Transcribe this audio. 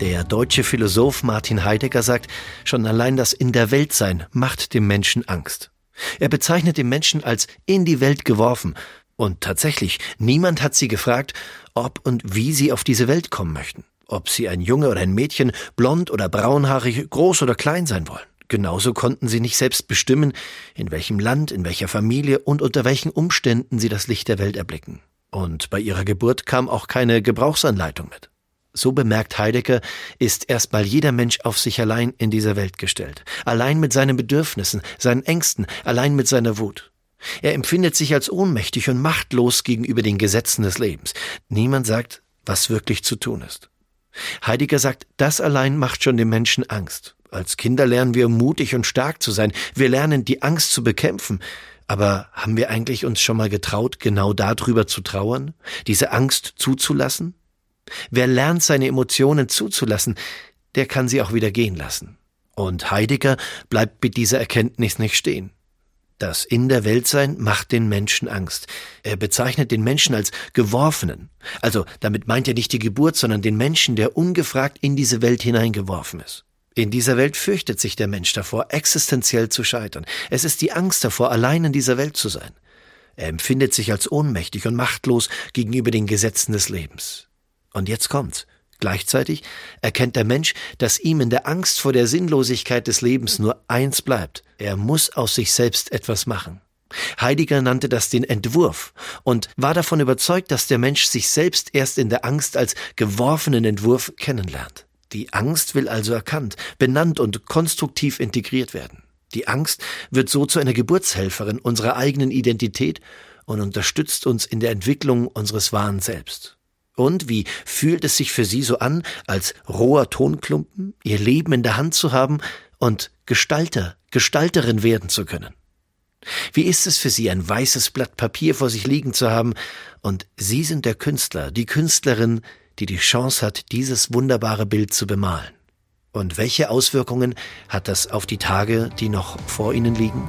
Der deutsche Philosoph Martin Heidegger sagt, schon allein das In der Welt sein macht dem Menschen Angst. Er bezeichnet den Menschen als in die Welt geworfen. Und tatsächlich, niemand hat sie gefragt, ob und wie sie auf diese Welt kommen möchten. Ob sie ein Junge oder ein Mädchen, blond oder braunhaarig, groß oder klein sein wollen. Genauso konnten sie nicht selbst bestimmen, in welchem Land, in welcher Familie und unter welchen Umständen sie das Licht der Welt erblicken. Und bei ihrer Geburt kam auch keine Gebrauchsanleitung mit. So bemerkt Heidegger, ist erstmal jeder Mensch auf sich allein in dieser Welt gestellt. Allein mit seinen Bedürfnissen, seinen Ängsten, allein mit seiner Wut. Er empfindet sich als ohnmächtig und machtlos gegenüber den Gesetzen des Lebens. Niemand sagt, was wirklich zu tun ist. Heidegger sagt, das allein macht schon dem Menschen Angst. Als Kinder lernen wir mutig und stark zu sein. Wir lernen die Angst zu bekämpfen. Aber haben wir eigentlich uns schon mal getraut, genau darüber zu trauern? Diese Angst zuzulassen? Wer lernt, seine Emotionen zuzulassen, der kann sie auch wieder gehen lassen. Und Heidegger bleibt mit dieser Erkenntnis nicht stehen. Das In der Welt sein macht den Menschen Angst. Er bezeichnet den Menschen als Geworfenen. Also damit meint er nicht die Geburt, sondern den Menschen, der ungefragt in diese Welt hineingeworfen ist. In dieser Welt fürchtet sich der Mensch davor, existenziell zu scheitern. Es ist die Angst davor, allein in dieser Welt zu sein. Er empfindet sich als ohnmächtig und machtlos gegenüber den Gesetzen des Lebens. Und jetzt kommt's. Gleichzeitig erkennt der Mensch, dass ihm in der Angst vor der Sinnlosigkeit des Lebens nur eins bleibt. Er muss aus sich selbst etwas machen. Heidegger nannte das den Entwurf und war davon überzeugt, dass der Mensch sich selbst erst in der Angst als geworfenen Entwurf kennenlernt. Die Angst will also erkannt, benannt und konstruktiv integriert werden. Die Angst wird so zu einer Geburtshelferin unserer eigenen Identität und unterstützt uns in der Entwicklung unseres wahren Selbst. Und wie fühlt es sich für Sie so an, als roher Tonklumpen Ihr Leben in der Hand zu haben und Gestalter, Gestalterin werden zu können? Wie ist es für Sie, ein weißes Blatt Papier vor sich liegen zu haben und Sie sind der Künstler, die Künstlerin, die die Chance hat, dieses wunderbare Bild zu bemalen? Und welche Auswirkungen hat das auf die Tage, die noch vor Ihnen liegen?